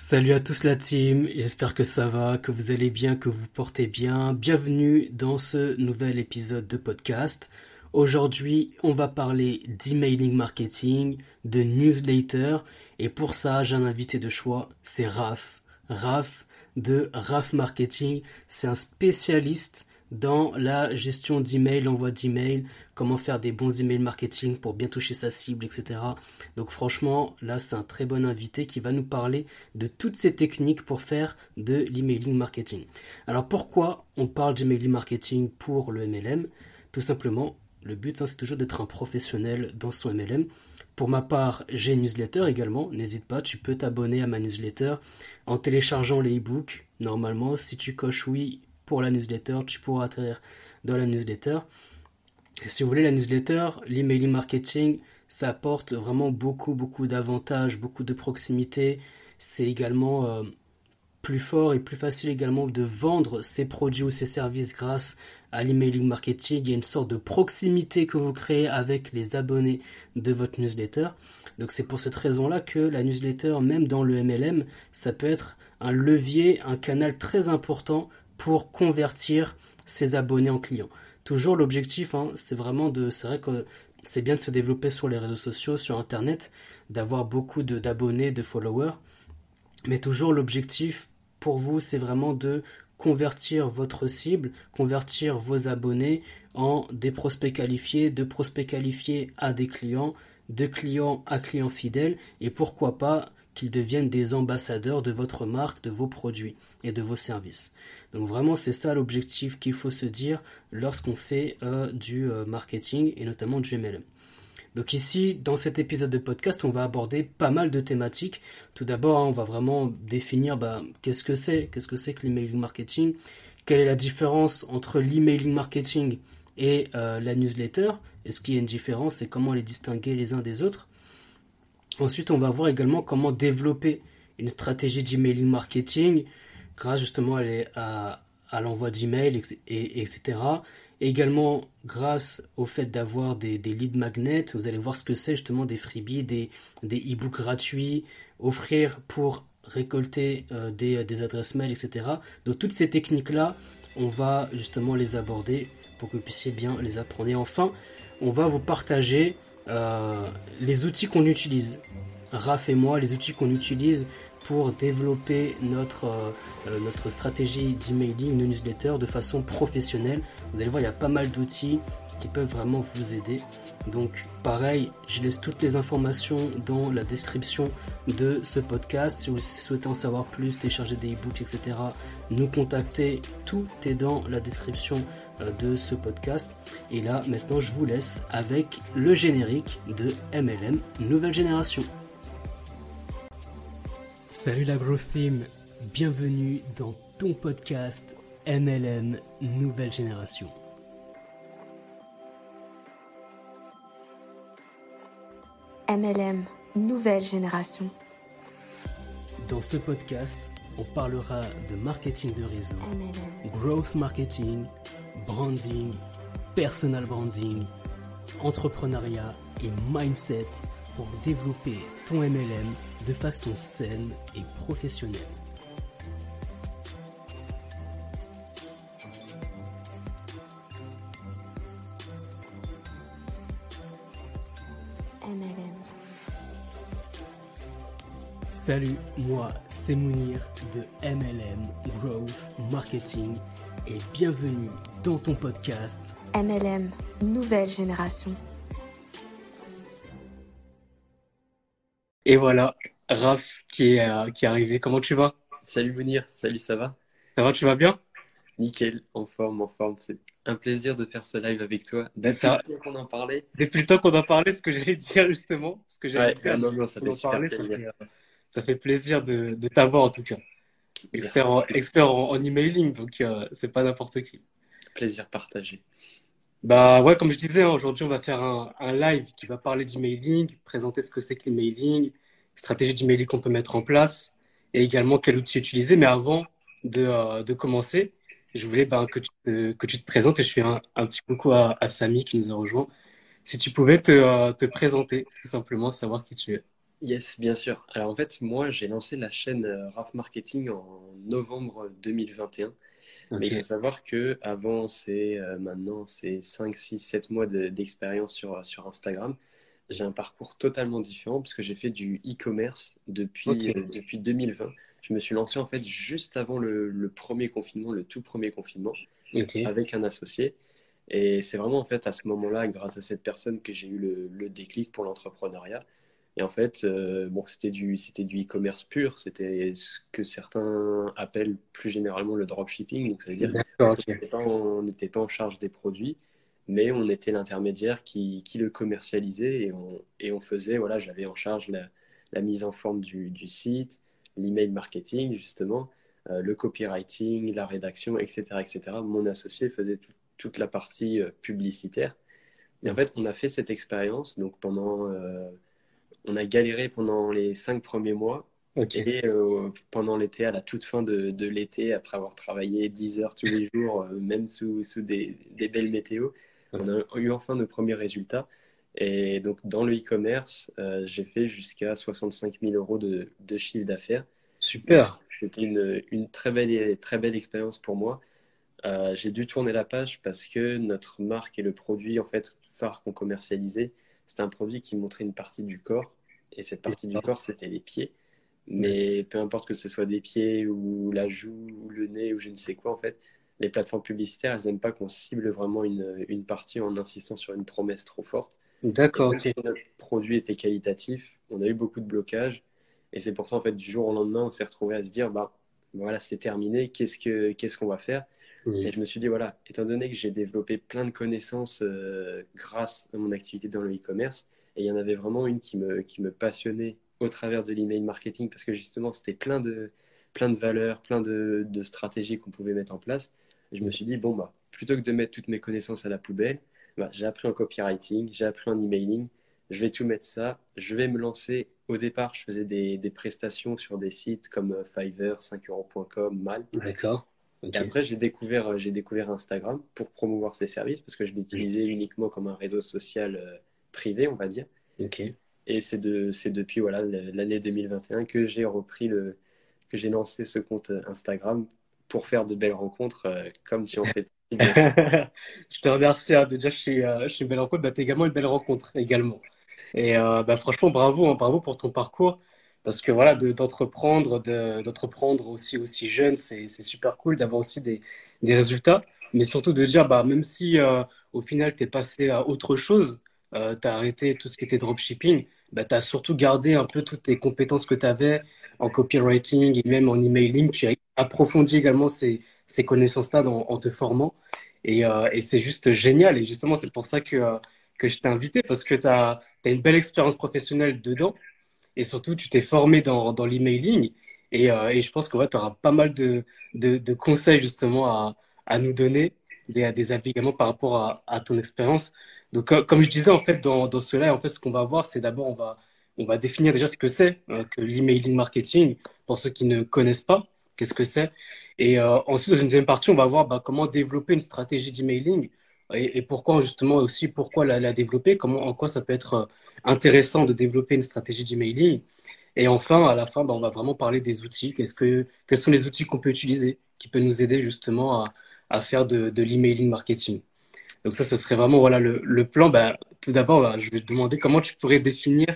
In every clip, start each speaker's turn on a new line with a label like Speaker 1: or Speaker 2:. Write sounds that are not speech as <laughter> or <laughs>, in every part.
Speaker 1: Salut à tous la team, j'espère que ça va, que vous allez bien, que vous portez bien. Bienvenue dans ce nouvel épisode de podcast. Aujourd'hui, on va parler d'emailing marketing, de newsletter, et pour ça, j'ai un invité de choix, c'est Raph. Raph de Raph Marketing, c'est un spécialiste dans la gestion d'email, l'envoi d'email, comment faire des bons emails marketing pour bien toucher sa cible, etc. Donc franchement, là, c'est un très bon invité qui va nous parler de toutes ces techniques pour faire de l'emailing marketing. Alors pourquoi on parle d'emailing marketing pour le MLM Tout simplement, le but, hein, c'est toujours d'être un professionnel dans son MLM. Pour ma part, j'ai une newsletter également. N'hésite pas, tu peux t'abonner à ma newsletter en téléchargeant les e-books. Normalement, si tu coches oui pour la newsletter, tu pourras atterrir dans la newsletter. Si vous voulez la newsletter, l'emailing marketing, ça apporte vraiment beaucoup, beaucoup d'avantages, beaucoup de proximité. C'est également euh, plus fort et plus facile également de vendre ses produits ou ses services grâce à l'emailing marketing. Il y a une sorte de proximité que vous créez avec les abonnés de votre newsletter. Donc c'est pour cette raison-là que la newsletter, même dans le MLM, ça peut être un levier, un canal très important pour convertir ses abonnés en clients. Toujours l'objectif, hein, c'est vraiment de. C'est vrai que c'est bien de se développer sur les réseaux sociaux, sur Internet, d'avoir beaucoup d'abonnés, de, followers. Mais toujours l'objectif pour vous, c'est vraiment de convertir votre cible, convertir vos abonnés en des prospects qualifiés, de prospects qualifiés à des clients, de clients à clients fidèles, et pourquoi pas qu'ils deviennent des ambassadeurs de votre marque, de vos produits et de vos services. Donc vraiment, c'est ça l'objectif qu'il faut se dire lorsqu'on fait euh, du euh, marketing et notamment du MLM. Donc ici, dans cet épisode de podcast, on va aborder pas mal de thématiques. Tout d'abord, on va vraiment définir bah, qu'est-ce que c'est, qu'est-ce que c'est que l'emailing marketing, quelle est la différence entre l'emailing marketing et euh, la newsletter, est-ce qu'il y a une différence et comment les distinguer les uns des autres. Ensuite, on va voir également comment développer une stratégie d'emailing marketing, grâce justement à, l'envoi d'emails, et, etc. également grâce au fait d'avoir des, leads magnets, vous allez voir ce que c'est justement des freebies, des, e-books gratuits, offrir pour récolter euh, des, des, adresses mail, etc. Donc toutes ces techniques-là, on va justement les aborder pour que vous puissiez bien les apprendre. Et enfin, on va vous partager euh, les outils qu'on utilise. Raph et moi, les outils qu'on utilise pour développer notre, euh, euh, notre stratégie d'emailing, de newsletter de façon professionnelle. Vous allez voir, il y a pas mal d'outils qui peuvent vraiment vous aider. Donc pareil, je laisse toutes les informations dans la description de ce podcast. Si vous souhaitez en savoir plus, télécharger des e-books, etc., nous contacter. Tout est dans la description de ce podcast. Et là, maintenant, je vous laisse avec le générique de MLM Nouvelle Génération. Salut la Growth Team, bienvenue dans ton podcast MLM Nouvelle Génération.
Speaker 2: MLM Nouvelle Génération.
Speaker 1: Dans ce podcast, on parlera de marketing de réseau, growth marketing, branding, personal branding, entrepreneuriat et mindset pour développer ton MLM de façon saine et professionnelle.
Speaker 2: MLM.
Speaker 1: Salut, moi c'est Mounir de MLM Growth Marketing et bienvenue dans ton podcast
Speaker 2: MLM Nouvelle Génération.
Speaker 1: Et voilà, Raph qui est, euh, qui est arrivé. Comment tu vas?
Speaker 3: Salut Mounir, salut, ça va?
Speaker 1: Ça va, tu vas bien?
Speaker 3: Nickel, en forme, en forme. C'est un plaisir de faire ce live avec toi. Depuis le temps qu'on en parlait.
Speaker 1: Depuis le temps qu'on en parlait, ce que j'allais dire justement. Ce que j'allais
Speaker 3: Ouais,
Speaker 1: dire,
Speaker 3: non, non, ça fait super
Speaker 1: parler, ça
Speaker 3: plaisir.
Speaker 1: fait, euh, ça fait plaisir de, de t'avoir en tout cas. Expert en, expert en, en emailing, donc euh, c'est pas n'importe qui.
Speaker 3: Plaisir partagé.
Speaker 1: Bah ouais, comme je disais, hein, aujourd'hui on va faire un, un live qui va parler d'emailing, présenter ce que c'est que l'emailing, stratégie d'emailing qu'on peut mettre en place et également quel outil utiliser. Mais avant de, euh, de commencer, je voulais ben, que, tu te, que tu te présentes et je fais un, un petit coucou à, à Samy qui nous a rejoint. Si tu pouvais te, euh, te présenter, tout simplement, savoir qui tu es.
Speaker 3: Yes, bien sûr. Alors en fait, moi, j'ai lancé la chaîne euh, RAF Marketing en novembre 2021. Mais il faut savoir que avant, c'est euh, maintenant, c'est 5, 6, 7 mois de- d'expérience sur, sur Instagram. J'ai un parcours totalement différent parce que j'ai fait du e-commerce depuis, euh, depuis 2020. Je me suis lancé en fait juste avant le, le premier confinement, le tout premier confinement, avec un associé. Et c'est vraiment en fait à ce moment-là, grâce à cette personne, que j'ai eu le, le déclic pour l'entrepreneuriat. Et en fait, euh, bon, c'était du, c'était du e-commerce pur, c'était ce que certains appellent plus généralement le dropshipping. Donc ça veut dire qu'on n'était pas en, pas charge des produits, mais on était l'intermédiaire qui, qui le commercialisait et on, et on faisait, voilà, j'avais en charge la, la mise en forme du, du site, l'email marketing justement, euh, le copywriting, la rédaction, etc., etc. Mon associé faisait tout- toute la partie euh, publicitaire. Et en fait, on a fait cette expérience, donc pendant, on a galéré pendant les cinq premiers mois. Et euh, pendant l'été, à la toute fin de, de l'été, après avoir travaillé 10 heures tous les jours, euh, même sous, sous des, des belles météos, on a eu enfin nos premiers résultats. Et donc, dans le e-commerce, euh, j'ai fait jusqu'à 65 000 euros de, de chiffre d'affaires.
Speaker 1: Super.
Speaker 3: c'était une, une très belle, très belle expérience pour moi. J'ai dû tourner la page parce que notre marque et le produit en fait phare qu'on commercialisait, c'était un produit qui montrait une partie du corps et cette partie du corps c'était les pieds. Mais peu importe que ce soit des pieds ou la joue ou le nez ou je ne sais quoi en fait, les plateformes publicitaires elles n'aiment pas qu'on cible vraiment une, une partie en insistant sur une promesse trop forte.
Speaker 1: D'accord,
Speaker 3: même si
Speaker 1: ok.
Speaker 3: notre produit était qualitatif, on a eu beaucoup de blocages. Et c'est pour ça, en fait, du jour au lendemain, on s'est retrouvé à se dire, bah, voilà, c'est terminé, qu'est-ce que, qu'est-ce qu'on va faire? Et je me suis dit, voilà, étant donné que j'ai développé plein de connaissances euh, grâce à mon activité dans le e-commerce, et il y en avait vraiment une qui me, qui me passionnait au travers de l'email marketing, parce que justement, c'était plein de, plein de valeurs, plein de, de stratégies qu'on pouvait mettre en place. Et je me suis dit, bon, bah, plutôt que de mettre toutes mes connaissances à la poubelle, bah, j'ai appris en copywriting, j'ai appris en emailing, je vais tout mettre ça, je vais me lancer. Au départ, je faisais des, des prestations sur des sites comme euh, Fiverr, 5euros.com, Mal.
Speaker 1: D'accord.
Speaker 3: Et après, j'ai découvert, euh, j'ai découvert Instagram pour promouvoir ces services parce que je l'utilisais uniquement comme un réseau social euh, privé, on va dire.
Speaker 1: Ok.
Speaker 3: Et c'est de, c'est depuis voilà, l'année 2021 que j'ai repris le, que j'ai lancé ce compte euh, Instagram pour faire de belles rencontres, euh, comme tu en fais. <laughs>
Speaker 1: Je te remercie. hein. Déjà, je suis, euh, je suis une belle rencontre. Bah, t'es également une belle rencontre également. Et euh, bah, franchement, bravo, hein, bravo pour ton parcours. Parce que voilà, de- d'entreprendre, de, d'entreprendre aussi jeune, c'est super cool d'avoir aussi des, résultats. Mais surtout de dire, bah, même si euh, au final t'es passé à autre chose, euh, t'as arrêté tout ce qui était dropshipping, bah, t'as surtout gardé un peu toutes tes compétences que t'avais en copywriting et même en emailing. Tu as approfondi également ces, ces connaissances-là en te formant. Et, euh, et c'est juste génial. Et justement, c'est pour ça que, euh, que je t'ai invité, parce que tu as, une belle expérience professionnelle dedans. Et surtout, tu t'es formé dans, l'emailing. Et, euh, et je pense que ouais, tu auras pas mal de, conseils justement à, nous donner, des, des avis également par rapport à, ton expérience. Donc, comme je disais, en fait, dans, dans cela, en fait, ce qu'on va voir, c'est d'abord, on va, on va définir déjà ce que c'est euh, que l'emailing marketing, pour ceux qui ne connaissent pas, qu'est-ce que c'est. Et euh, ensuite, dans une deuxième partie, on va voir bah, comment développer une stratégie d'emailing et, pourquoi justement aussi pourquoi la, développer, comment en quoi ça peut être euh, intéressant de développer une stratégie d'emailing? Et enfin, à la fin, bah, on va vraiment parler des outils. Qu'est-ce que, quels sont les outils qu'on peut utiliser qui peuvent nous aider justement à, à faire de, l'emailing marketing? Donc ça, ce serait vraiment voilà le, le plan. Bah, tout d'abord, bah, je vais te demander comment tu pourrais définir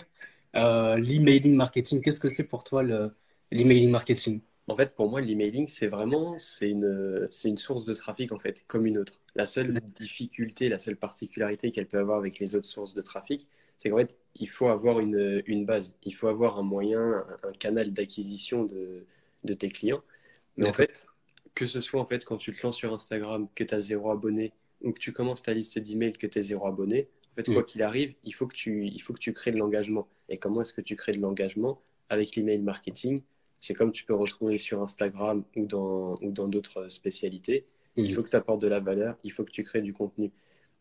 Speaker 1: euh, l'emailing marketing. Qu'est-ce que c'est pour toi le, l'emailing marketing?
Speaker 3: En fait, pour moi, l'emailing, c'est vraiment, c'est une, c'est une source de trafic, en fait, comme une autre. La seule difficulté, la seule particularité qu'elle peut avoir avec les autres sources de trafic, c'est qu'en fait, il faut avoir une, une base. Il faut avoir un moyen, un, un canal d'acquisition de, de tes clients. Mais en fait, que ce soit en fait quand tu te lances sur Instagram, que tu as zéro abonné, ou que tu commences ta liste d'emails, que tu es zéro abonné, en fait,
Speaker 1: Mm.
Speaker 3: quoi qu'il arrive, il faut que tu, il faut que tu crées de l'engagement. Et comment est-ce que tu crées de l'engagement? Avec l'email marketing, c'est comme tu peux retrouver sur Instagram ou dans, ou dans d'autres spécialités. Il
Speaker 1: Mm.
Speaker 3: faut que tu apportes de la valeur, il faut que tu crées du contenu.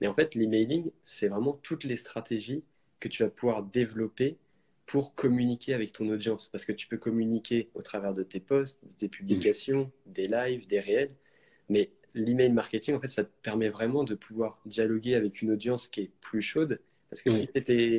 Speaker 3: Mais en fait, l'emailing, c'est vraiment toutes les stratégies que tu vas pouvoir développer pour communiquer avec ton audience. Parce que tu peux communiquer au travers de tes posts, de tes publications, des lives, des réels. Mais l'email marketing, en fait, ça te permet vraiment de pouvoir dialoguer avec une audience qui est plus chaude. Parce que si,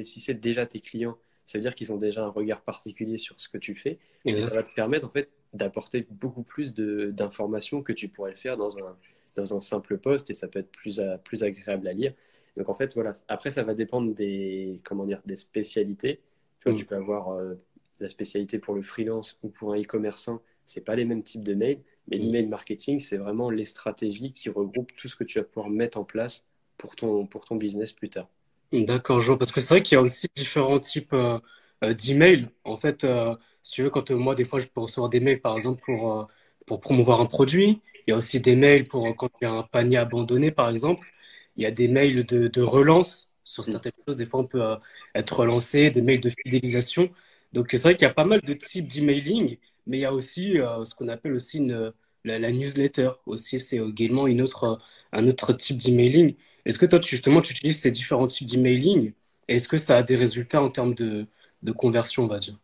Speaker 3: si c'est déjà tes clients, ça veut dire qu'ils ont déjà un regard particulier sur ce que tu fais. Et ça va te permettre en fait d'apporter beaucoup plus d'informations que tu pourrais le faire dans un, dans un simple poste et ça peut être plus, plus agréable à lire. Donc en fait, voilà. Après, ça va dépendre des, comment dire, des spécialités. Tu vois, mm. tu peux avoir euh, la spécialité pour le freelance ou pour un e-commerçant. C'est pas les mêmes types de mails, mais mm. l'email marketing, c'est vraiment les stratégies qui regroupent tout ce que tu vas pouvoir mettre en place pour ton, pour ton business plus tard.
Speaker 1: D'accord, je vois. Parce que c'est vrai qu'il y a aussi différents types euh, euh, d'emails. En fait, si tu veux, quand moi, des fois, je peux recevoir des mails, par exemple, pour, pour promouvoir un produit. Il y a aussi des mails pour quand il y a un panier abandonné, par exemple. Il y a des mails de, de relance sur certaines choses. Des fois, on peut euh, être relancé, des mails de fidélisation. Donc, c'est vrai qu'il y a pas mal de types d'emailing, mais il y a aussi euh, ce qu'on appelle aussi une, la, newsletter. Aussi, c'est également une autre, un autre type d'emailing. Est-ce que toi, tu, justement, tu utilises ces différents types d'emailing? Est-ce que ça a des résultats en termes de, de conversion, on va dire?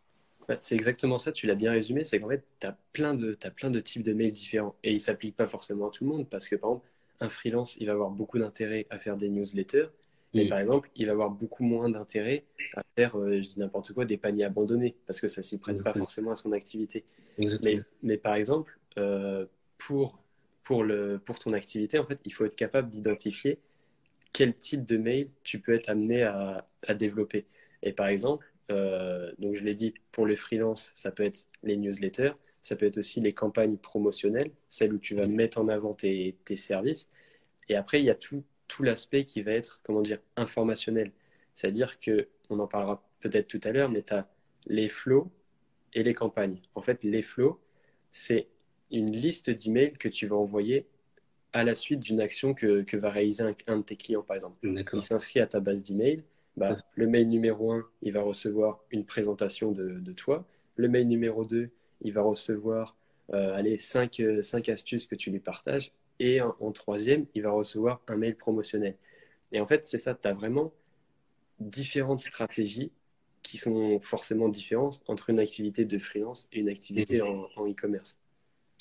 Speaker 3: Bah, c'est exactement ça, tu l'as bien résumé, c'est qu'en fait, tu as, plein de, as plein de types de mails différents et ils ne s'appliquent pas forcément à tout le monde parce que, par exemple, un freelance, il va avoir beaucoup d'intérêt à faire des newsletters, mais par exemple, il va avoir beaucoup moins d'intérêt à faire, euh, je dis n'importe quoi, des paniers abandonnés parce que ça ne s'y prête pas forcément à son activité. Mais, mais, par exemple, euh, pour, pour, le, pour ton activité, en fait, il faut être capable d'identifier quel type de mail tu peux être amené à, développer. Et par exemple, euh, donc, je l'ai dit, pour les freelances, ça peut être les newsletters, ça peut être aussi les campagnes promotionnelles, celles où tu vas mettre en avant tes, services. Et après, il y a tout, tout l'aspect qui va être, comment dire, informationnel. C'est-à-dire que, on en parlera peut-être tout à l'heure, mais tu as les flows et les campagnes. En fait, les flows, c'est une liste d'emails que tu vas envoyer à la suite d'une action que, que, va réaliser un, de tes clients, par exemple. Il s'inscrit à ta base d'emails bah, le mail numéro 1, il va recevoir une présentation de, toi. Le mail numéro 2, il va recevoir euh, allez, 5, euh, astuces que tu lui partages. Et en, troisième, il va recevoir un mail promotionnel. Et en fait, c'est ça, tu as vraiment différentes stratégies qui sont forcément différentes entre une activité de freelance et une activité mhm. en e-commerce.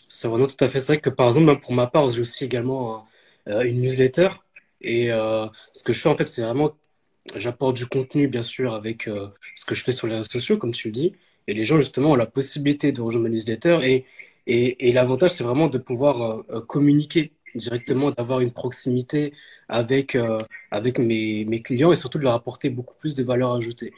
Speaker 1: C'est vraiment tout à fait ça que par exemple, pour ma part, j'ai aussi également euh, une newsletter. Et ce que je fais en fait, c'est vraiment J'apporte du contenu, bien sûr, avec euh, ce que je fais sur les réseaux sociaux, comme tu le dis. Et les gens, justement, ont la possibilité de rejoindre ma newsletter. Et, et, et l'avantage, c'est vraiment de pouvoir euh, euh, communiquer directement, d'avoir une proximité avec, avec mes, mes, clients et surtout de leur apporter beaucoup plus de valeur ajoutée.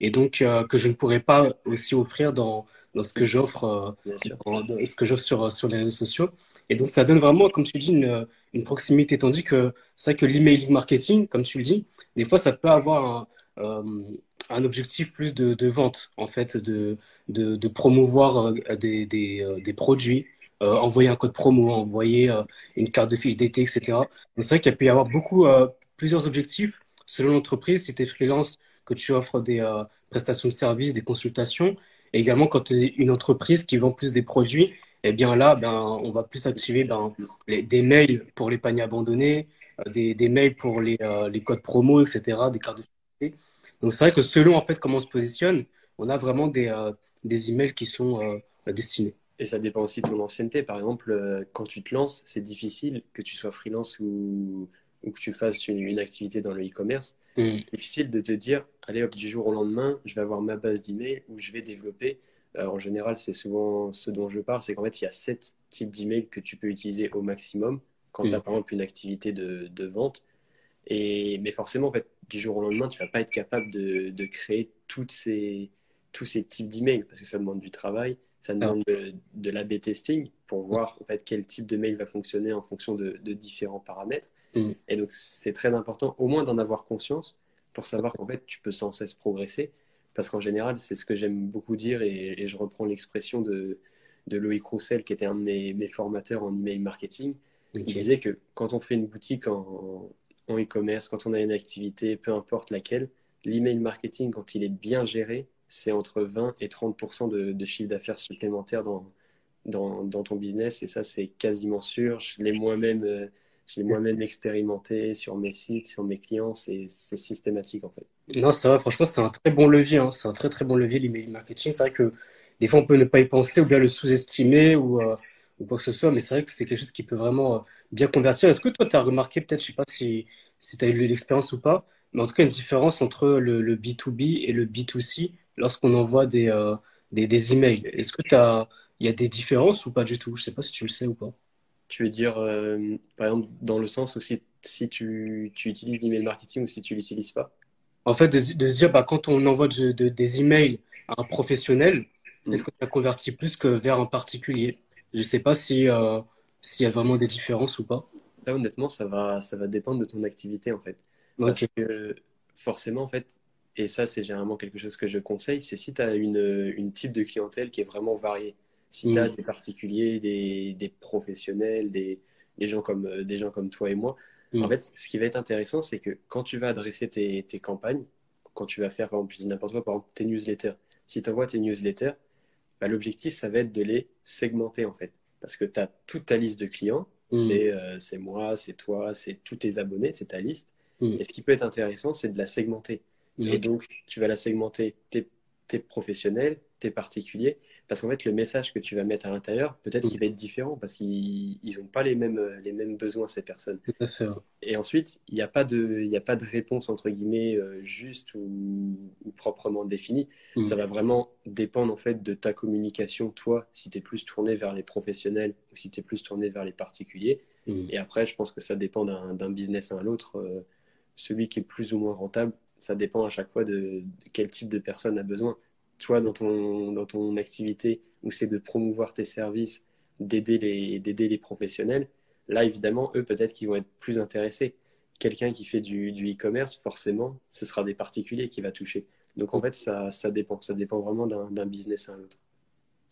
Speaker 1: Et donc, que je ne pourrais pas aussi offrir dans, dans ce que j'offre ce que j'offre sur, sur les réseaux sociaux. Et donc, ça donne vraiment, comme tu dis, une, une proximité. Tandis que c'est vrai que l'emailing marketing, comme tu le dis, des fois, ça peut avoir un, euh, un objectif plus de, de, vente, en fait, de, de, de promouvoir euh, des, des, euh, des, produits, envoyer un code promo, envoyer une carte de fiche d'été, etc. Donc, c'est vrai qu'il peut y avoir beaucoup, plusieurs objectifs selon l'entreprise. Si tu es freelance, que tu offres des prestations de services, des consultations, et également quand tu es une entreprise qui vend plus des produits, eh bien là, ben, on va plus activer ben, des mails pour les paniers abandonnés, euh, des, des mails pour les, euh, les, codes promo, etc., des cartes de fidélité. Donc c'est vrai que selon en fait comment on se positionne, on a vraiment des, euh, des emails qui sont destinés.
Speaker 3: Et ça dépend aussi de ton ancienneté. Par exemple, quand tu te lances, c'est difficile que tu sois freelance ou, ou que tu fasses une, activité dans le e-commerce. Mm. C'est difficile de te dire, allez hop, du jour au lendemain, je vais avoir ma base d'emails où je vais développer euh, en général, c'est souvent ce dont je parle, c'est qu'en fait, il y a sept types d'emails que tu peux utiliser au maximum quand tu as par exemple une activité de, de, vente. Et, mais forcément, en fait, du jour au lendemain, tu vas pas être capable de, de créer toutes ces, tous ces types d'emails parce que ça demande du travail, ça demande de, de l'AB testing pour voir en fait quel type de mail va fonctionner en fonction de, de différents paramètres. Mm. Et donc, c'est très important au moins d'en avoir conscience pour savoir qu'en fait, tu peux sans cesse progresser parce qu'en général, c'est ce que j'aime beaucoup dire, et, je reprends l'expression de, de, Loïc Roussel, qui était un de mes, formateurs en email marketing. Il disait que quand on fait une boutique en e-commerce, quand on a une activité, peu importe laquelle, l'email marketing, quand il est bien géré, c'est entre 20 et 30 de, de chiffre d'affaires supplémentaire dans, dans, dans, ton business. Et ça, c'est quasiment sûr. Je l'ai moi-même euh, je l'ai moi-même expérimenté sur mes sites, sur mes clients, c'est systématique en fait.
Speaker 1: Non, c'est vrai, franchement, c'est un très bon levier, hein. c'est un très très bon levier l'email marketing. C'est vrai que des fois on peut ne pas y penser ou bien le sous-estimer ou, euh, quoi que ce soit, mais c'est vrai que c'est quelque chose qui peut vraiment euh, bien convertir. Est-ce que toi tu as remarqué, peut-être, je sais pas si, si tu as eu l'expérience ou pas, mais en tout cas une différence entre le, le, B2B et le B2C lorsqu'on envoie des, euh, des, emails. Est-ce que tu il y a des différences ou pas du tout? Je sais pas si tu le sais ou pas.
Speaker 3: Tu veux dire, euh, par exemple, dans le sens où si, si tu, tu utilises l'email marketing ou si tu l'utilises pas?
Speaker 1: En fait, de, de se dire, bah, quand on envoie de- de- des emails à un professionnel,
Speaker 3: Hmm.
Speaker 1: est-ce que ça convertit plus que vers un particulier? Je sais pas si, euh, s'il y a vraiment des différences ou pas.
Speaker 3: Ça, honnêtement, ça va, ça va dépendre de ton activité, en fait. Parce que forcément, en fait, et ça, c'est généralement quelque chose que je conseille, c'est si tu as une, une type de clientèle qui est vraiment variée. Si tu as
Speaker 1: Hmm.
Speaker 3: des particuliers, des, des professionnels, des, des gens comme, euh, des gens comme toi et moi, en
Speaker 1: Hmm.
Speaker 3: fait, ce qui va être intéressant, c'est que quand tu vas adresser tes, tes campagnes, quand tu vas faire, par exemple, je dis n'importe quoi, par exemple, tes newsletters, si tu envoies tes newsletters, bah, l'objectif, ça va être de les segmenter, en fait. Parce que tu as toute ta liste de clients, c'est euh, c'est moi, c'est toi, c'est tous tes abonnés, c'est ta liste. Et ce qui peut être intéressant, c'est de la segmenter. Et donc, tu vas la segmenter tes, tes professionnels, tes particuliers, parce qu'en fait, le message que tu vas mettre à l'intérieur, peut-être qu'il va être différent, parce qu'ils n'ont pas les mêmes, les mêmes besoins, ces personnes.
Speaker 1: Tout à fait. ouais.
Speaker 3: Et ensuite, il n'y a pas de, il y a pas de réponse, entre guillemets, euh, juste ou, ou proprement définie.
Speaker 1: Hmm.
Speaker 3: Ça va vraiment dépendre, en fait, de ta communication, toi, si tu es plus tourné vers les professionnels ou si tu es plus tourné vers les particuliers.
Speaker 1: Hmm.
Speaker 3: Et après, je pense que ça dépend d'un business à un autre. Euh, celui qui est plus ou moins rentable, ça dépend à chaque fois de, de quel type de personne a besoin. Toi, dans ton, dans ton activité, où c'est de promouvoir tes services, d'aider les, d'aider les professionnels, là, évidemment, eux, peut-être qu'ils vont être plus intéressés. Quelqu'un qui fait du, du e-commerce, forcément, ce sera des particuliers qui va toucher. Donc, en fait, ça, ça dépend. Ça dépend vraiment d'un d'un business à un autre.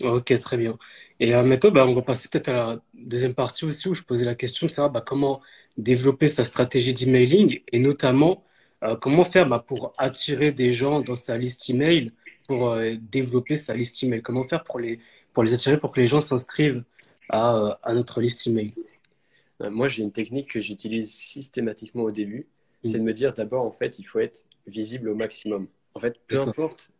Speaker 1: Ok, très bien. Et euh, maintenant, bah, on va passer peut-être à la deuxième partie aussi où je posais la question de savoir bah, comment développer sa stratégie d'emailing et notamment euh, comment faire bah, pour attirer des gens dans sa liste email, pour euh, développer sa liste email. Comment faire pour les, pour les attirer, pour que les gens s'inscrivent à, euh, à notre liste email?
Speaker 3: Euh, Moi, j'ai une technique que j'utilise systématiquement au début, c'est de
Speaker 1: Mm.
Speaker 3: me dire d'abord, en fait, il faut être visible au maximum. En fait, peu importe,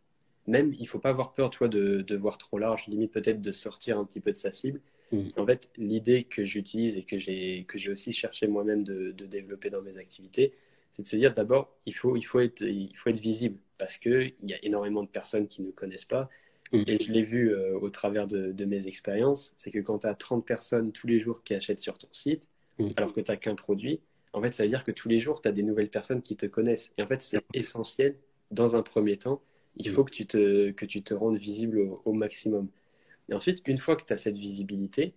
Speaker 3: même, il faut pas avoir peur, toi, de, de voir trop large, limite peut-être de sortir un petit peu de sa cible.
Speaker 1: Mm.
Speaker 3: En fait, l'idée que j'utilise et que j'ai que j'ai aussi cherché moi-même de, de développer dans mes activités, c'est de se dire d'abord, il faut, il faut être, il faut être visible parce que il y a énormément de personnes qui ne connaissent pas.
Speaker 1: Mm.
Speaker 3: Et je l'ai vu euh, au travers de, de mes expériences, c'est que quand tu as 30 personnes tous les jours qui achètent sur ton site,
Speaker 1: Mm.
Speaker 3: alors que tu n'as qu'un produit, en fait, ça veut dire que tous les jours, tu as des nouvelles personnes qui te connaissent. Et en fait, c'est essentiel, dans un premier temps, il
Speaker 1: Mm.
Speaker 3: faut que tu te, que tu te rendes visible au, au maximum. Et ensuite, une fois que tu as cette visibilité,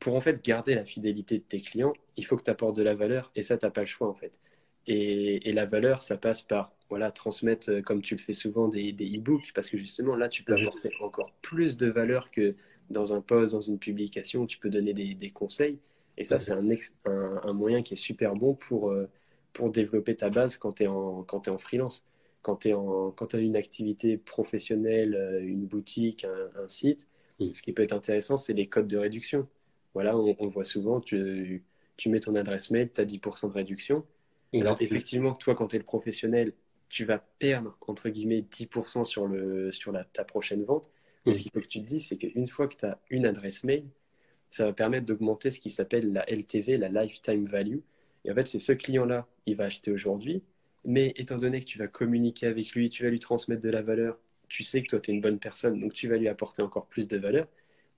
Speaker 3: pour en fait garder la fidélité de tes clients, il faut que tu apportes de la valeur et ça, tu n'as pas le choix en fait. Et, et la valeur, ça passe par voilà, transmettre, euh, comme tu le fais souvent, des, des e-books parce que justement là, tu peux
Speaker 1: Mhm.
Speaker 3: apporter encore plus de valeur que dans un post, dans une publication, tu peux donner des, des conseils. Et ça, c'est un, ex- un, un moyen qui est super bon pour, euh, pour développer ta base quand tu es en, quand tu en freelance. Quand tu as une activité professionnelle, euh, une boutique, un, un site,
Speaker 1: Mm.
Speaker 3: ce qui peut être intéressant, c'est les codes de réduction. Voilà, on, on voit souvent, tu, tu mets ton adresse mail, tu as 10% de réduction. Alors effectivement, toi, quand tu es le professionnel, tu vas perdre, entre guillemets, 10% sur, le, sur la, ta prochaine vente. Mais ce qu'il faut que tu te dises, c'est qu'une fois que tu as une adresse mail, ça va permettre d'augmenter ce qui s'appelle la LTV, la Lifetime Value. Et en fait, c'est ce client-là, il va acheter aujourd'hui, mais étant donné que tu vas communiquer avec lui, tu vas lui transmettre de la valeur, tu sais que toi, tu es une bonne personne, donc tu vas lui apporter encore plus de valeur.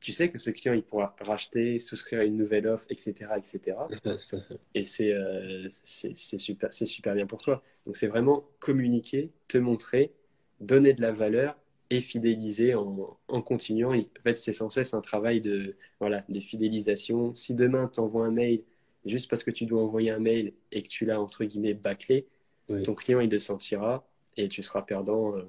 Speaker 3: Tu sais que ce client, il pourra racheter, souscrire à une nouvelle offre, etc., etc. <laughs> Et c'est euh, super, super bien pour toi. Donc c'est vraiment communiquer, te montrer, donner de la valeur et fidéliser en, en continuant. Et en fait, c'est sans cesse un travail de, voilà, de fidélisation. Si demain, tu envoies un mail, juste parce que tu dois envoyer un mail et que tu l'as, entre guillemets, bâclé,
Speaker 1: Oui.
Speaker 3: ton client, il le sentira et tu seras perdant, euh,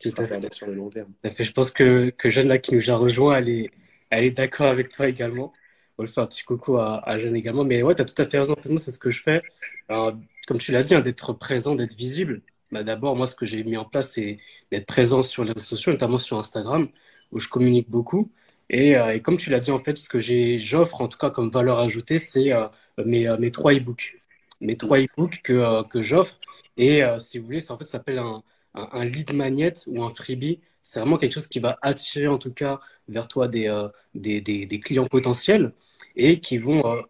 Speaker 3: tu seras perdant sur le long terme.
Speaker 1: Fait. Je pense que, que Jeanne là qui nous a rejoint, elle est, elle est d'accord avec toi également. On le fait un petit coucou à, Jeanne également. Mais ouais, tu as tout à fait raison. En moi, c'est ce que je fais. Comme tu l'as dit, hein, d'être présent, d'être visible. Bah, d'abord, moi, ce que j'ai mis en place, c'est d'être présent sur les réseaux sociaux, notamment sur Instagram, où je communique beaucoup. Et, euh, comme tu l'as dit, en fait, ce que j'offre, en tout cas, comme valeur ajoutée, c'est euh, mes, euh, mes trois e-books. Mes trois e-books que, que j'offre. Et si vous voulez, ça, en fait, s'appelle un, un, lead magnet ou un freebie. C'est vraiment quelque chose qui va attirer, en tout cas, vers toi des, euh, des, des, clients potentiels et qui vont euh,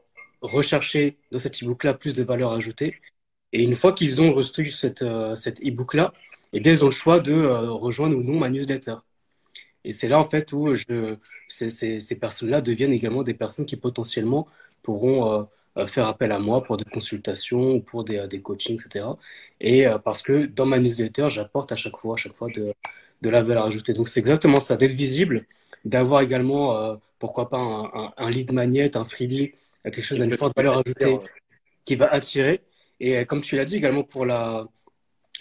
Speaker 1: rechercher dans cet e-book-là plus de valeur ajoutée. Et une fois qu'ils ont reçu cette, euh, cet e-book-là, eh bien, ils ont le choix de rejoindre ou non ma newsletter. Et c'est là, en fait, où je, ces, ces, ces personnes-là deviennent également des personnes qui potentiellement pourront faire appel à moi pour des consultations ou pour des, des coachings, etc. Et parce que dans ma newsletter, j'apporte à chaque fois, à chaque fois de, de la valeur ajoutée. Donc, c'est exactement ça, d'être visible, d'avoir également, pourquoi pas, un, un, lead magnet, un freebie, quelque chose d'une forte valeur ajoutée qui va attirer. Et comme tu l'as dit également pour la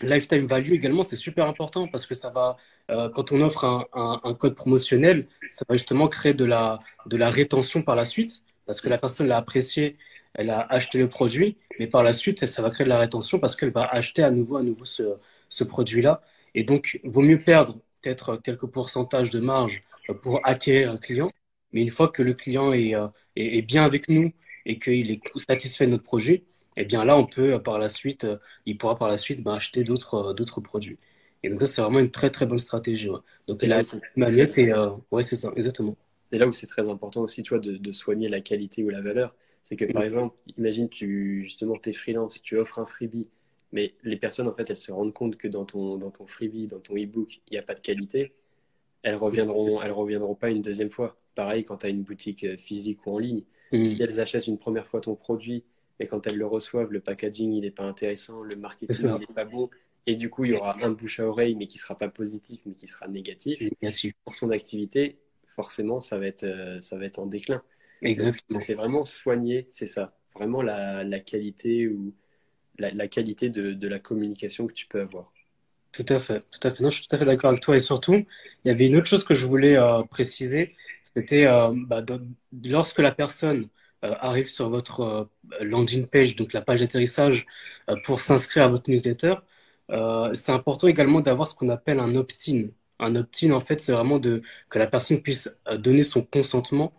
Speaker 1: lifetime value également, c'est super important parce que ça va, euh, quand on offre un, un, un, code promotionnel, ça va justement créer de la, de la rétention par la suite parce que la personne l'a apprécié, elle a acheté le produit, mais par la suite, ça va créer de la rétention parce qu'elle va acheter à nouveau, à nouveau ce, ce produit-là. Et donc, vaut mieux perdre peut-être quelques pourcentages de marge pour acquérir un client, mais une fois que le client est, euh, est, est bien avec nous et qu'il est satisfait de notre projet, eh bien là, on peut euh, par la suite, euh, il pourra par la suite ben, acheter d'autres d'autres produits. Et donc ça, c'est vraiment une très très bonne stratégie. Ouais. Donc là, et ouais, c'est ça, exactement.
Speaker 3: Et là où c'est très important aussi, tu vois, de, de, soigner la qualité ou la valeur, c'est que par exemple, imagine tu justement t'es freelance, tu offres un freebie, mais les personnes en fait, elles se rendent compte que dans ton dans ton freebie, dans ton ebook, il n'y a pas de qualité. Elles reviendront, elles reviendront pas une deuxième fois. Pareil quand tu as une boutique physique ou en ligne. Mm. Si elles achètent une première fois ton produit et quand elles le reçoivent, le packaging, il n'est pas intéressant, le marketing, il n'est pas bon. Et du coup, il y aura un bouche à oreille, mais qui ne sera pas positif, mais qui sera négatif. Pour ton activité, forcément, ça va être, euh, ça va être en déclin.
Speaker 1: Exactement.
Speaker 3: C'est vraiment soigner, c'est ça. Vraiment la, la qualité ou la, la qualité de, de, la communication que tu peux avoir.
Speaker 1: Tout à fait, tout à fait. Non, je suis tout à fait d'accord avec toi. Et surtout, il y avait une autre chose que je voulais euh, préciser. C'était euh, bah, lorsque la personne euh, arrive sur votre landing page, donc la page d'atterrissage, pour s'inscrire à votre newsletter, c'est important également d'avoir ce qu'on appelle un opt-in. Un opt-in, en fait, c'est vraiment de, que la personne puisse donner son consentement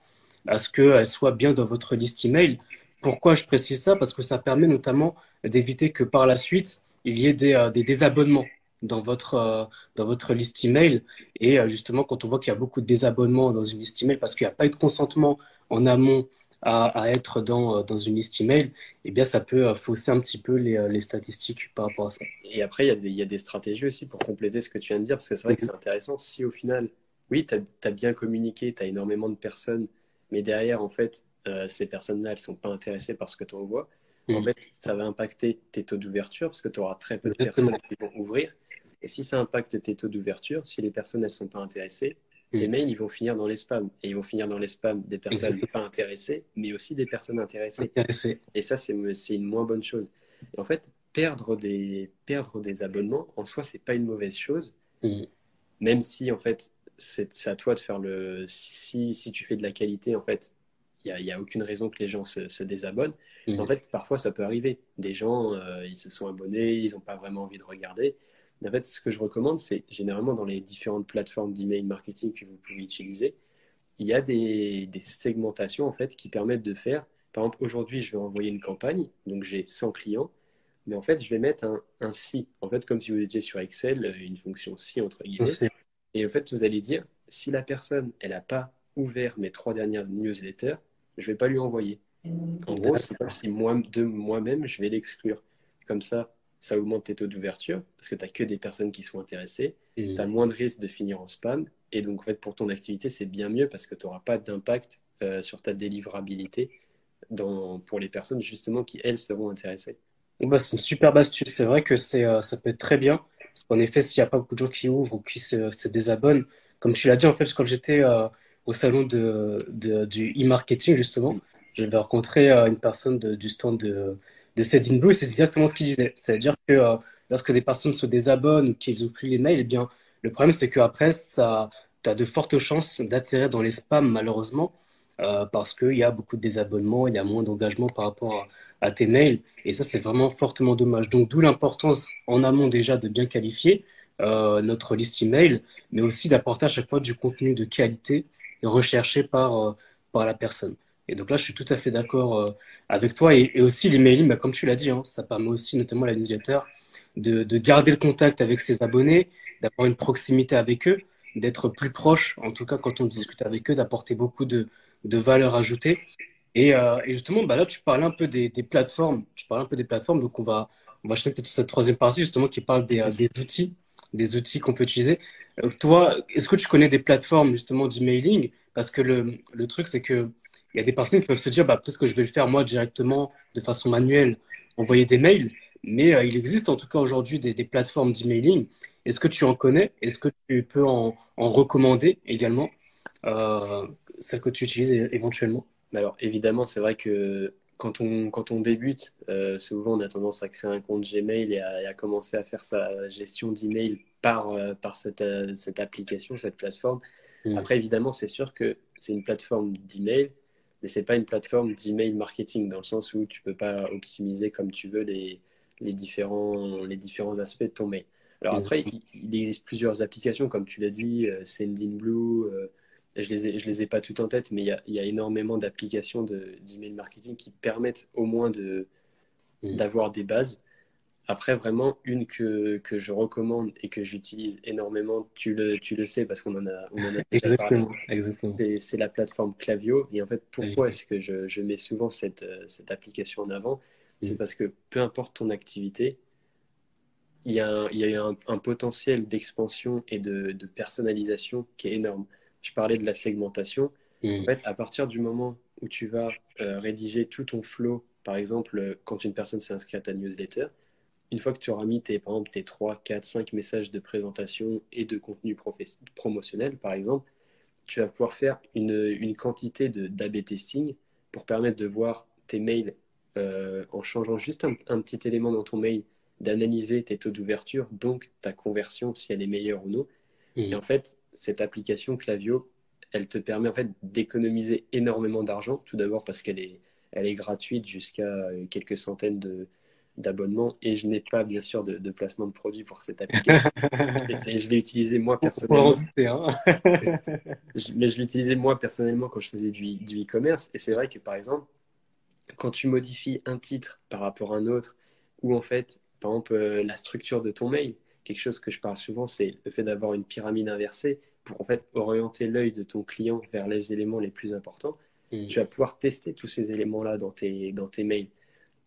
Speaker 1: à ce qu'elle soit bien dans votre liste email. Pourquoi je précise ça? Parce que ça permet notamment d'éviter que par la suite, il y ait des, des désabonnements dans votre, dans votre liste email. Et justement, quand on voit qu'il y a beaucoup de désabonnements dans une liste email parce qu'il n'y a pas eu de consentement en amont à, à, être dans, euh, dans une liste email, eh bien, ça peut euh, fausser un petit peu les, euh, les statistiques par rapport à ça.
Speaker 3: Et après, il y, a des, il y a des stratégies aussi pour compléter ce que tu viens de dire, parce que c'est vrai que c'est intéressant. Si au final, oui, tu as, as, bien communiqué, tu as énormément de personnes, mais derrière, en fait, euh, ces personnes-là, elles sont pas intéressées par ce que tu envoies. En mmh. fait, ça va impacter tes taux d'ouverture, parce que tu auras très peu de personnes qui vont ouvrir. Et si ça impacte tes taux d'ouverture, si les personnes, elles sont pas intéressées, tes mails, ils vont finir dans les spams. Et ils vont finir dans les spams des personnes pas intéressées, mais aussi des personnes intéressées. Et ça, c'est une moins bonne chose. Et en fait, perdre des, perdre des abonnements, en soi, c'est pas une mauvaise chose. Mm. Même si, en fait, c'est à toi de faire le. Si, si tu fais de la qualité, en fait, il n'y a, a, aucune raison que les gens se, se désabonnent. Mm. En fait, parfois, ça peut arriver. Des gens, euh, ils se sont abonnés, ils n'ont pas vraiment envie de regarder. En fait, ce que je recommande, c'est généralement dans les différentes plateformes d'email marketing que vous pouvez utiliser, il y a des, des, segmentations en fait qui permettent de faire. Par exemple, aujourd'hui, je vais envoyer une campagne, donc j'ai 100 clients, mais en fait, je vais mettre un, un si. En fait, comme si vous étiez sur Excel, une fonction si entre guillemets. Et en fait, vous allez dire, si la personne, elle n'a pas ouvert mes trois dernières newsletters, je ne vais pas lui envoyer. En gros, c'est comme si moi, de moi-même, je vais l'exclure. Comme ça, ça augmente tes taux d'ouverture parce que tu n'as que des personnes qui sont intéressées, tu as moins de risques de finir en spam. Et donc, en fait, pour ton activité, c'est bien mieux parce que tu n'auras pas d'impact euh, sur ta délivrabilité dans, pour les personnes justement qui, elles, seront intéressées.
Speaker 1: Bah, c'est une superbe astuce. C'est vrai que c'est, euh, ça peut être très bien parce qu'en effet, s'il n'y a pas beaucoup de gens qui ouvrent ou qui se, désabonnent, comme tu l'as dit, en fait, quand j'étais euh, au salon du e-marketing, justement, j'avais rencontré euh, une personne du stand de de Blue, c'est exactement ce qu'il disait. C'est-à-dire que euh, lorsque des personnes se désabonnent ou qu'ils n'ont plus les mails, eh bien, le problème, c'est qu'après, tu as de fortes chances d'atterrir dans les spams, malheureusement, euh, parce qu'il y a beaucoup de désabonnements, il y a moins d'engagement par rapport à, à, tes mails. Et ça, c'est vraiment fortement dommage. Donc, d'où l'importance en amont déjà de bien qualifier euh, notre liste email, mais aussi d'apporter à chaque fois du contenu de qualité recherché par, euh, par la personne. Et donc là, je suis tout à fait d'accord euh, avec toi. Et, aussi, l'emailing, bah, comme tu l'as dit, hein, ça permet aussi, notamment à newsletter, de, de, garder le contact avec ses abonnés, d'avoir une proximité avec eux, d'être plus proche, en tout cas quand on discute avec eux, d'apporter beaucoup de, de valeur ajoutée. Et, euh, et justement, bah là, tu parlais un peu des, des, plateformes. Tu parlais un peu des plateformes, donc on va, on va acheter peut-être cette troisième partie, justement, qui parle des, euh, des outils des outils qu'on peut utiliser. Euh, toi, est-ce que tu connais des plateformes justement d'emailing? Parce que le, le truc, c'est que il y a des personnes qui peuvent se dire, bah, peut-être que je vais le faire moi directement de façon manuelle, envoyer des mails. Mais euh, il existe en tout cas aujourd'hui des, des, plateformes d'emailing. Est-ce que tu en connais? Est-ce que tu peux en, en recommander également celles que tu utilises éventuellement?
Speaker 3: Alors évidemment, c'est vrai que quand on, quand on débute, euh, souvent on a tendance à créer un compte Gmail et à, et à commencer à faire sa gestion d'email par, euh, par cette, euh, cette, application, cette plateforme. Mmh. Après, évidemment, c'est sûr que c'est une plateforme d'email, mais ce n'est pas une plateforme d'email marketing, dans le sens où tu ne peux pas optimiser comme tu veux les, les, différents, les différents aspects de ton mail. Alors après, il, il existe plusieurs applications, comme tu l'as dit, euh, Sendinblue, je les ai, je les ai pas toutes en tête, mais il y a, il y a énormément d'applications d'email marketing qui te permettent au moins de, mmh. d'avoir des bases. Après, vraiment, une que, que je recommande et que j'utilise énormément, tu le, tu le sais parce qu'on en a, on en a
Speaker 1: exactement, parlé, exactement.
Speaker 3: C'est, la plateforme Clavio. Et en fait, pourquoi est-ce que je, je, mets souvent cette, cette application en avant? C'est mmh. parce que peu importe ton activité, il y a un, il y a un, un potentiel d'expansion et de, de, personnalisation qui est énorme. Je parlais de la segmentation. Mmh. En fait, à partir du moment où tu vas euh, rédiger tout ton flow, par exemple, quand une personne s'est inscrite à ta newsletter, une fois que tu auras mis tes, par exemple, tes 3, 4, 5 messages de présentation et de contenu promotionnel, par exemple, tu vas pouvoir faire une, une quantité d'AB testing pour permettre de voir tes mails euh, en changeant juste un, un, petit élément dans ton mail, d'analyser tes taux d'ouverture, donc ta conversion, si elle est meilleure ou non. Mmh. Et en fait, cette application Clavio, elle te permet en fait d'économiser énormément d'argent, tout d'abord parce qu'elle est, elle est gratuite jusqu'à quelques centaines de, d'abonnement et je n'ai pas bien sûr de, de, placement de produit pour cette application. <laughs> et je l'ai utilisé moi personnellement. Hein <laughs> mais je l'utilisais moi personnellement quand je faisais du, du e-commerce et c'est vrai que par exemple, quand tu modifies un titre par rapport à un autre ou en fait, par exemple, euh, la structure de ton mail, quelque chose que je parle souvent, c'est le fait d'avoir une pyramide inversée pour en fait orienter l'œil de ton client vers les éléments les plus importants. Mmh. Tu vas pouvoir tester tous ces éléments-là dans tes, dans tes mails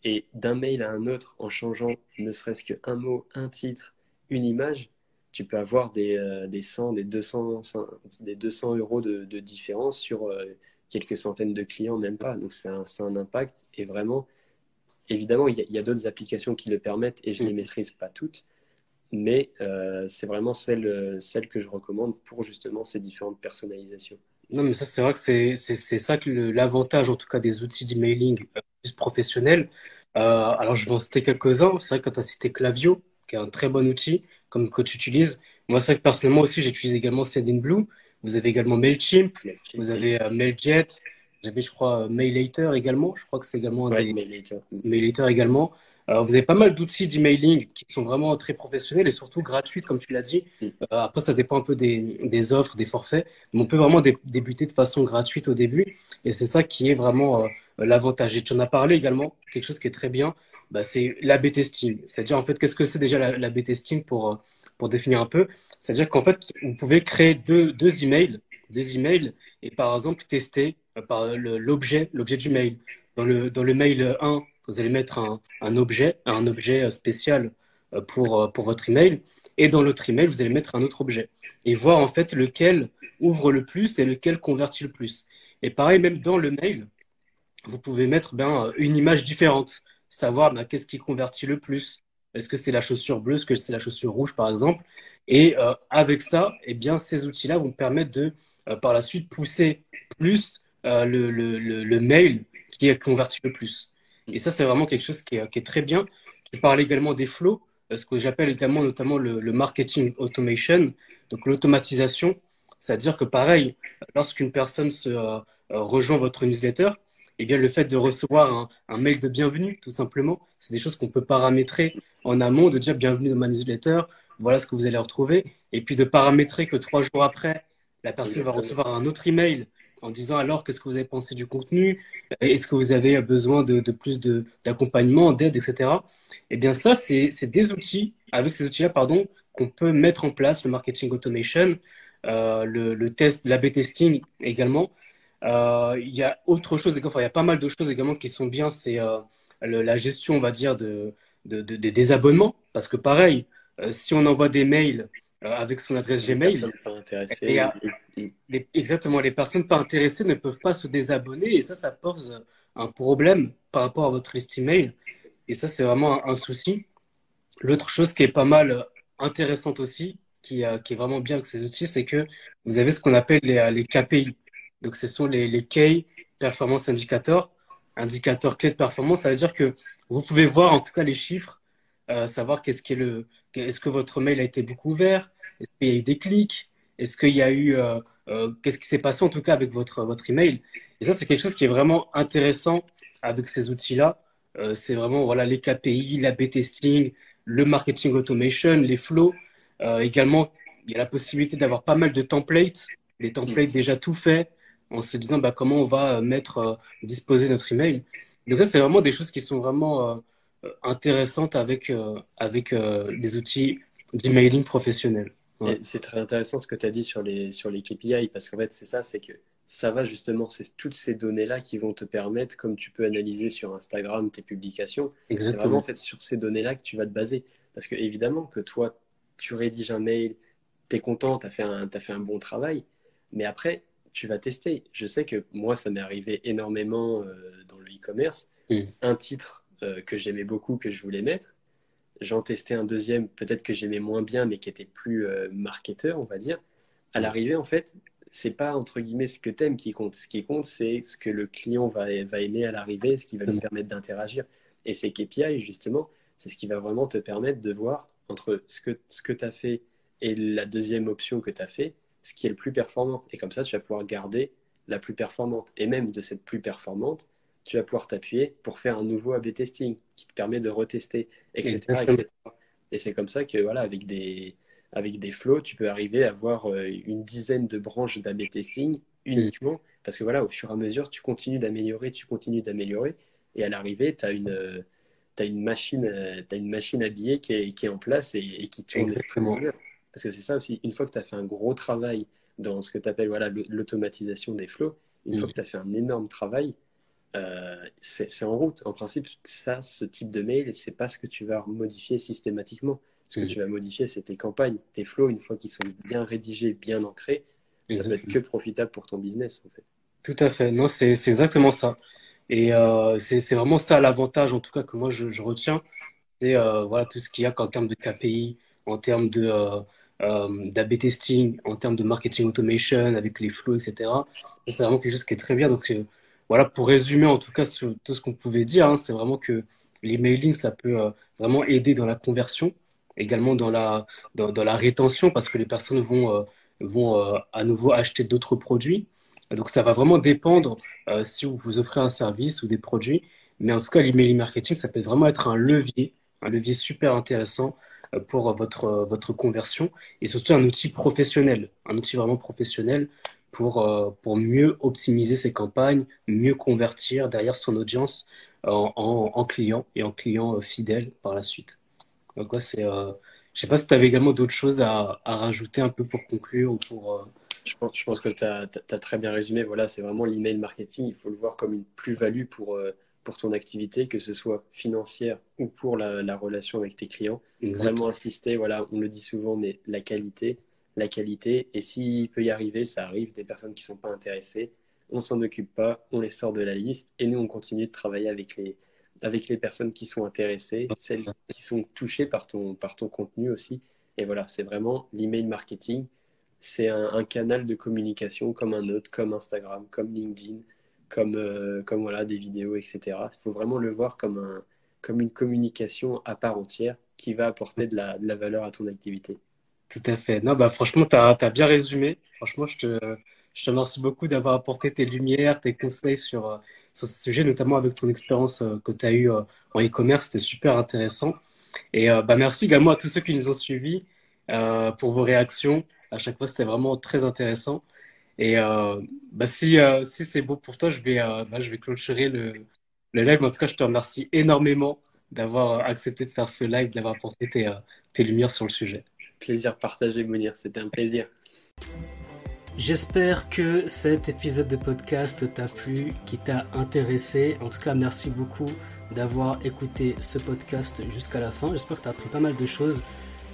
Speaker 3: et d'un mail à un autre, en changeant ne serait-ce qu'un mot, un titre, une image, tu peux avoir des, euh, des 100, des 200, des 200 euros de, de différence sur euh, quelques centaines de clients, même pas. Donc c'est un, un, impact. Et vraiment, évidemment, il y a, a d'autres applications qui le permettent et je ne les maîtrise pas toutes. Mais euh, c'est vraiment celle, celle que je recommande pour justement ces différentes personnalisations.
Speaker 1: Non, mais ça, c'est vrai que c'est ça que l'avantage, en tout cas, des outils d'emailing plus professionnels, euh, alors, je vais en citer quelques-uns. C'est vrai que tu as cité Clavio, qui est un très bon outil, comme que tu utilises. Moi, c'est vrai que personnellement aussi, j'utilise également Sendinblue. Vous avez également MailChimp, vous avez euh, MailJet, vous avez, je crois, MailLater également. Je crois que c'est également un
Speaker 3: ouais, des... MailLater.
Speaker 1: MailLater également. Alors, vous avez pas mal d'outils d'emailing qui sont vraiment très professionnels et surtout gratuits, comme tu l'as dit. Mm. Euh, après, ça dépend un peu des, des, offres, des forfaits. Mais on peut vraiment dé débuter de façon gratuite au début. Et c'est ça qui est vraiment euh, l'avantage. Et tu en as parlé également, quelque chose qui est très bien, bah, c'est l'AB testing. C'est-à-dire, en fait, qu'est-ce que c'est déjà l'AB testing pour, euh, pour définir un peu? C'est-à-dire qu'en fait, vous pouvez créer deux, deux emails, des emails, et par exemple, tester par l'objet, l'objet du mail. Dans le, dans le mail 1, vous allez mettre un, objet, un objet euh, spécial euh, pour, euh, pour votre email. Et dans l'autre email, vous allez mettre un autre objet. Et voir en fait lequel ouvre le plus et lequel convertit le plus. Et pareil, même dans le mail, vous pouvez mettre ben, une image différente. Savoir ben, qu'est-ce qui convertit le plus. Est-ce que c'est la chaussure bleue? Est-ce que c'est la chaussure rouge, par exemple? Et avec ça, eh bien, ces outils-là vont permettre de, par la suite, pousser plus le, le, mail qui est converti le plus. Et ça, c'est vraiment quelque chose qui est, qui est, très bien. Je parle également des flows, ce que j'appelle également notamment le, le, marketing automation, donc l'automatisation. C'est-à-dire que pareil, lorsqu'une personne se euh, rejoint votre newsletter, eh bien, le fait de recevoir un, un mail de bienvenue, tout simplement, c'est des choses qu'on peut paramétrer en amont, de dire bienvenue dans ma newsletter, voilà ce que vous allez retrouver, et puis de paramétrer que trois jours après, la personne Exactement. va recevoir un autre email en disant alors qu'est-ce que vous avez pensé du contenu, est-ce que vous avez besoin de, de plus d'accompagnement, d'aide, etc. Eh bien ça, c'est des outils, avec ces outils-là, pardon, qu'on peut mettre en place, le marketing automation, euh, le, le test, l'AB testing également. Euh, il y a autre chose, enfin, il y a pas mal de choses également qui sont bien, c'est euh, la gestion, on va dire, de, de, de, des abonnements, parce que pareil, si on envoie des mails avec son adresse Gmail,
Speaker 3: pas
Speaker 1: exactement, les personnes pas intéressées ne peuvent pas se désabonner et ça, ça pose un problème par rapport à votre liste email. Et ça, c'est vraiment un, souci. L'autre chose qui est pas mal intéressante aussi, qui, qui est vraiment bien avec ces outils, c'est que vous avez ce qu'on appelle les, les KPI. Donc, ce sont les, les Key Performance Indicators. Indicateurs clés de performance, ça veut dire que vous pouvez voir en tout cas les chiffres, euh, savoir qu'est-ce qui est le, est-ce que votre mail a été beaucoup ouvert, est-ce qu'il y a eu des clics, est-ce qu'il y a eu, euh, euh, qu'est-ce qui s'est passé en tout cas avec votre votre email? Et ça, c'est quelque chose qui est vraiment intéressant avec ces outils-là. c'est vraiment voilà les KPI, l'A/B testing, le marketing automation, les flows. également, il y a la possibilité d'avoir pas mal de templates, des templates déjà tout faits, en se disant bah, comment on va mettre, disposer notre email. Donc ça, c'est vraiment des choses qui sont vraiment euh, intéressantes avec, euh, avec euh, les outils d'emailing
Speaker 3: C'est très intéressant ce que tu as dit sur les, sur les KPI, parce qu'en fait, c'est ça, c'est que ça va justement, c'est toutes ces données-là qui vont te permettre, comme tu peux analyser sur Instagram tes publications, c'est vraiment en fait sur ces données-là que tu vas te baser. Parce que évidemment que toi, tu rédiges un mail, tu es content, tu as, fait un, as fait un bon travail, mais après, tu vas tester. Je sais que moi, ça m'est arrivé énormément dans le e-commerce. Mm. Un titre euh, que j'aimais beaucoup, que je voulais mettre. J'en testais un deuxième, peut-être que j'aimais moins bien, mais qui était plus euh, marketeur, on va dire. À l'arrivée, en fait, c'est pas entre guillemets ce que t'aimes qui compte. Ce qui compte, c'est ce que le client va, va aimer à l'arrivée, ce qui va lui permettre d'interagir. Et ces KPI, justement, c'est ce qui va vraiment te permettre de voir entre ce que, ce que tu as fait et la deuxième option que tu as fait, ce qui est le plus performant. Et comme ça, tu vas pouvoir garder la plus performante. Et même de cette plus performante, tu vas pouvoir t'appuyer pour faire un nouveau A-B testing qui te permet de retester, etc. Et c'est comme ça que, voilà, avec des, avec des flows, tu peux arriver à avoir euh, une dizaine de branches d'A-B testing uniquement, parce que voilà, au fur et à mesure, tu continues d'améliorer, tu continues d'améliorer, et à l'arrivée, tu as une, as une machine, as une machine habillée qui est, qui est en place et, qui tourne. Extrêmement bien. Parce que c'est ça aussi, une fois que tu as fait un gros travail dans ce que tu appelles voilà, l'automatisation des flows, une fois que tu as fait un énorme travail, euh, c'est en route. En principe, ça, ce type de mail, c'est pas ce que tu vas modifier systématiquement. Ce que mm. tu vas modifier, c'est tes campagnes, tes flows, une fois qu'ils sont bien rédigés, bien ancrés, ça peut être que profitable pour ton business, en fait.
Speaker 1: Tout à fait. Non, c'est exactement ça. Et euh, c'est vraiment ça l'avantage, en tout cas, que moi, je, retiens. C'est euh, voilà, tout ce qu'il y a en termes de KPI, en termes de d'AB testing, en termes de marketing automation avec les flows, etc. C'est vraiment quelque chose qui est très bien. Donc, voilà, pour résumer en tout cas tout ce qu'on pouvait dire, hein, c'est vraiment que l'emailing, ça peut euh, vraiment aider dans la conversion, également dans la, dans, la rétention, parce que les personnes vont, euh, vont euh, à nouveau acheter d'autres produits. Donc ça va vraiment dépendre si vous vous offrez un service ou des produits. Mais en tout cas, l'emailing marketing, ça peut vraiment être un levier, un levier super intéressant pour votre, votre conversion et surtout un outil professionnel, un outil vraiment professionnel pour, euh, pour mieux optimiser ses campagnes, mieux convertir derrière son audience en, en, clients et en clients euh, fidèles par la suite. Donc, ouais, c'est, euh, je sais pas si tu avais également d'autres choses à, à, rajouter un peu pour conclure ou pour.
Speaker 3: Je pense, je pense que tu as, très bien résumé. Voilà, c'est vraiment l'email marketing. Il faut le voir comme une plus-value pour, pour ton activité, que ce soit financière ou pour la, la relation avec tes clients. Vraiment insister, voilà, on le dit souvent, mais la qualité, la qualité. Et s'il peut y arriver, ça arrive, des personnes qui ne sont pas intéressées, on s'en occupe pas, on les sort de la liste et nous, on continue de travailler avec les, avec les personnes qui sont intéressées, celles qui sont touchées par ton, par ton contenu aussi. Et voilà, c'est vraiment l'email marketing. C'est un, canal de communication comme un autre, comme Instagram, comme LinkedIn, comme, euh, comme voilà, des vidéos, etc. Il faut vraiment le voir comme, un, comme une communication à part entière qui va apporter de la, de la valeur à ton activité.
Speaker 1: Tout à fait. Non, bah, franchement, tu as, bien résumé. Franchement, je te, je te remercie beaucoup d'avoir apporté tes lumières, tes conseils sur, euh, sur ce sujet, notamment avec ton expérience euh, que tu as eue euh, en e-commerce. C'était super intéressant. Et bah, merci également à tous ceux qui nous ont suivis pour vos réactions. À chaque fois, c'était vraiment très intéressant. Et bah, si, si c'est beau pour toi, je vais, bah, je vais clôturer le, le live. en tout cas, je te remercie énormément d'avoir accepté de faire ce live, d'avoir apporté tes, tes lumières sur le sujet.
Speaker 3: Plaisir partagé, Mounir. C'était un plaisir.
Speaker 1: J'espère que cet épisode de podcast t'a plu, qui t'a intéressé. En tout cas, merci beaucoup d'avoir écouté ce podcast jusqu'à la fin. J'espère que tu as appris pas mal de choses.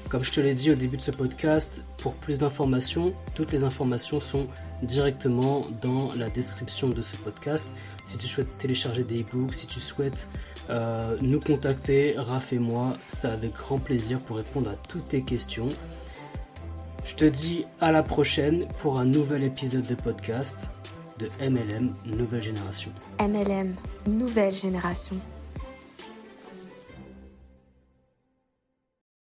Speaker 1: Comme je te l'ai dit au début de ce podcast, pour plus d'informations, toutes les informations sont directement dans la description de ce podcast. Si tu souhaites télécharger des e-books, si tu souhaites euh, nous contacter, Raph et moi, ça avec grand plaisir pour répondre à toutes tes questions. Je te dis à la prochaine pour un nouvel épisode de podcast de MLM Nouvelle Génération.
Speaker 2: MLM Nouvelle Génération.